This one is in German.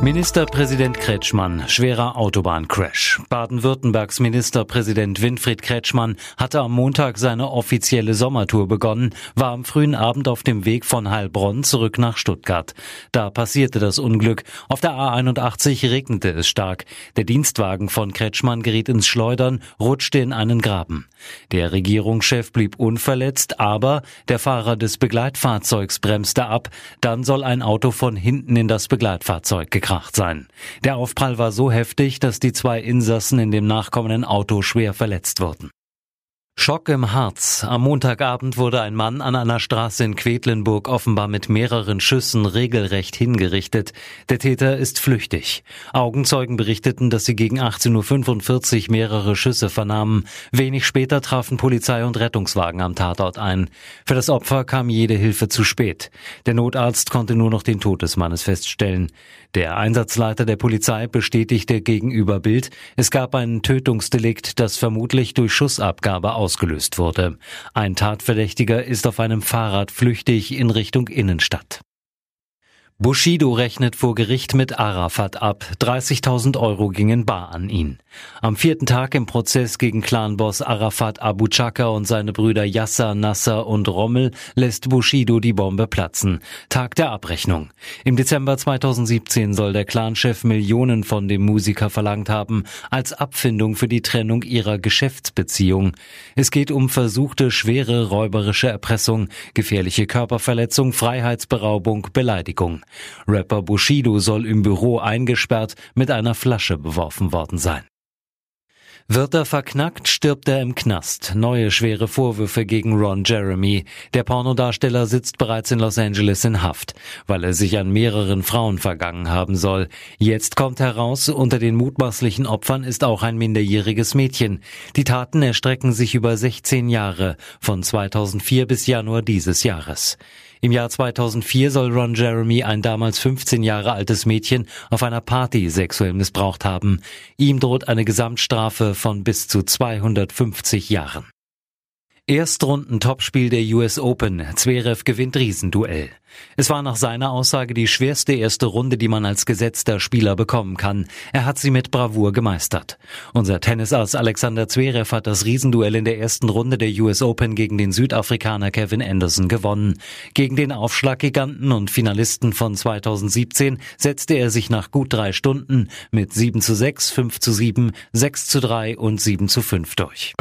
Ministerpräsident Kretschmann, schwerer Autobahncrash. Baden-Württembergs Ministerpräsident Winfried Kretschmann hatte am Montag seine offizielle Sommertour begonnen, war am frühen Abend auf dem Weg von Heilbronn zurück nach Stuttgart. Da passierte das Unglück. Auf der A81 regnete es stark. Der Dienstwagen von Kretschmann geriet ins Schleudern, rutschte in einen Graben. Der Regierungschef blieb unverletzt, aber der Fahrer des Begleitfahrzeugs bremste ab. Dann soll ein Auto von hinten in das Begleitfahrzeug gekracht sein. Der Aufprall war so heftig, dass die zwei Insassen in dem nachkommenden Auto schwer verletzt wurden. Schock im Harz. Am Montagabend wurde ein Mann an einer Straße in Quedlinburg offenbar mit mehreren Schüssen regelrecht hingerichtet. Der Täter ist flüchtig. Augenzeugen berichteten, dass sie gegen 18.45 Uhr mehrere Schüsse vernahmen. Wenig später trafen Polizei und Rettungswagen am Tatort ein. Für das Opfer kam jede Hilfe zu spät. Der Notarzt konnte nur noch den Tod des Mannes feststellen. Der Einsatzleiter der Polizei bestätigte gegenüber Bild, es gab ein Tötungsdelikt, das vermutlich durch Schussabgabe ausgelöst wurde. Ein Tatverdächtiger ist auf einem Fahrrad flüchtig in Richtung Innenstadt. Bushido rechnet vor Gericht mit Arafat ab. 30.000 Euro gingen bar an ihn. Am vierten Tag im Prozess gegen Clanboss Arafat Abu Chaka und seine Brüder Yasser, Nasser und Rommel lässt Bushido die Bombe platzen. Tag der Abrechnung. Im Dezember 2017 soll der Clanchef Millionen von dem Musiker verlangt haben, als Abfindung für die Trennung ihrer Geschäftsbeziehung. Es geht um versuchte schwere räuberische Erpressung, gefährliche Körperverletzung, Freiheitsberaubung, Beleidigung. Rapper Bushido soll im Büro eingesperrt mit einer Flasche beworfen worden sein. Wird er verknackt, stirbt er im Knast. Neue schwere Vorwürfe gegen Ron Jeremy. Der Pornodarsteller sitzt bereits in Los Angeles in Haft, weil er sich an mehreren Frauen vergangen haben soll. Jetzt kommt heraus, unter den mutmaßlichen Opfern ist auch ein minderjähriges Mädchen. Die Taten erstrecken sich über 16 Jahre, von 2004 bis Januar dieses Jahres. Im Jahr 2004 soll Ron Jeremy ein damals 15 Jahre altes Mädchen auf einer Party sexuell missbraucht haben. Ihm droht eine Gesamtstrafe von bis zu 250 Jahren. Erstrunden-Topspiel der US Open. Zverev gewinnt Riesenduell. Es war nach seiner Aussage die schwerste erste Runde, die man als gesetzter Spieler bekommen kann. Er hat sie mit Bravour gemeistert. Unser Tennisass Alexander Zverev hat das Riesenduell in der ersten Runde der US Open gegen den Südafrikaner Kevin Anderson gewonnen. Gegen den Aufschlaggiganten und Finalisten von 2017 setzte er sich nach gut drei Stunden mit 7 zu 6, 5 zu 7, 6 zu 3 und 7 zu 5 durch.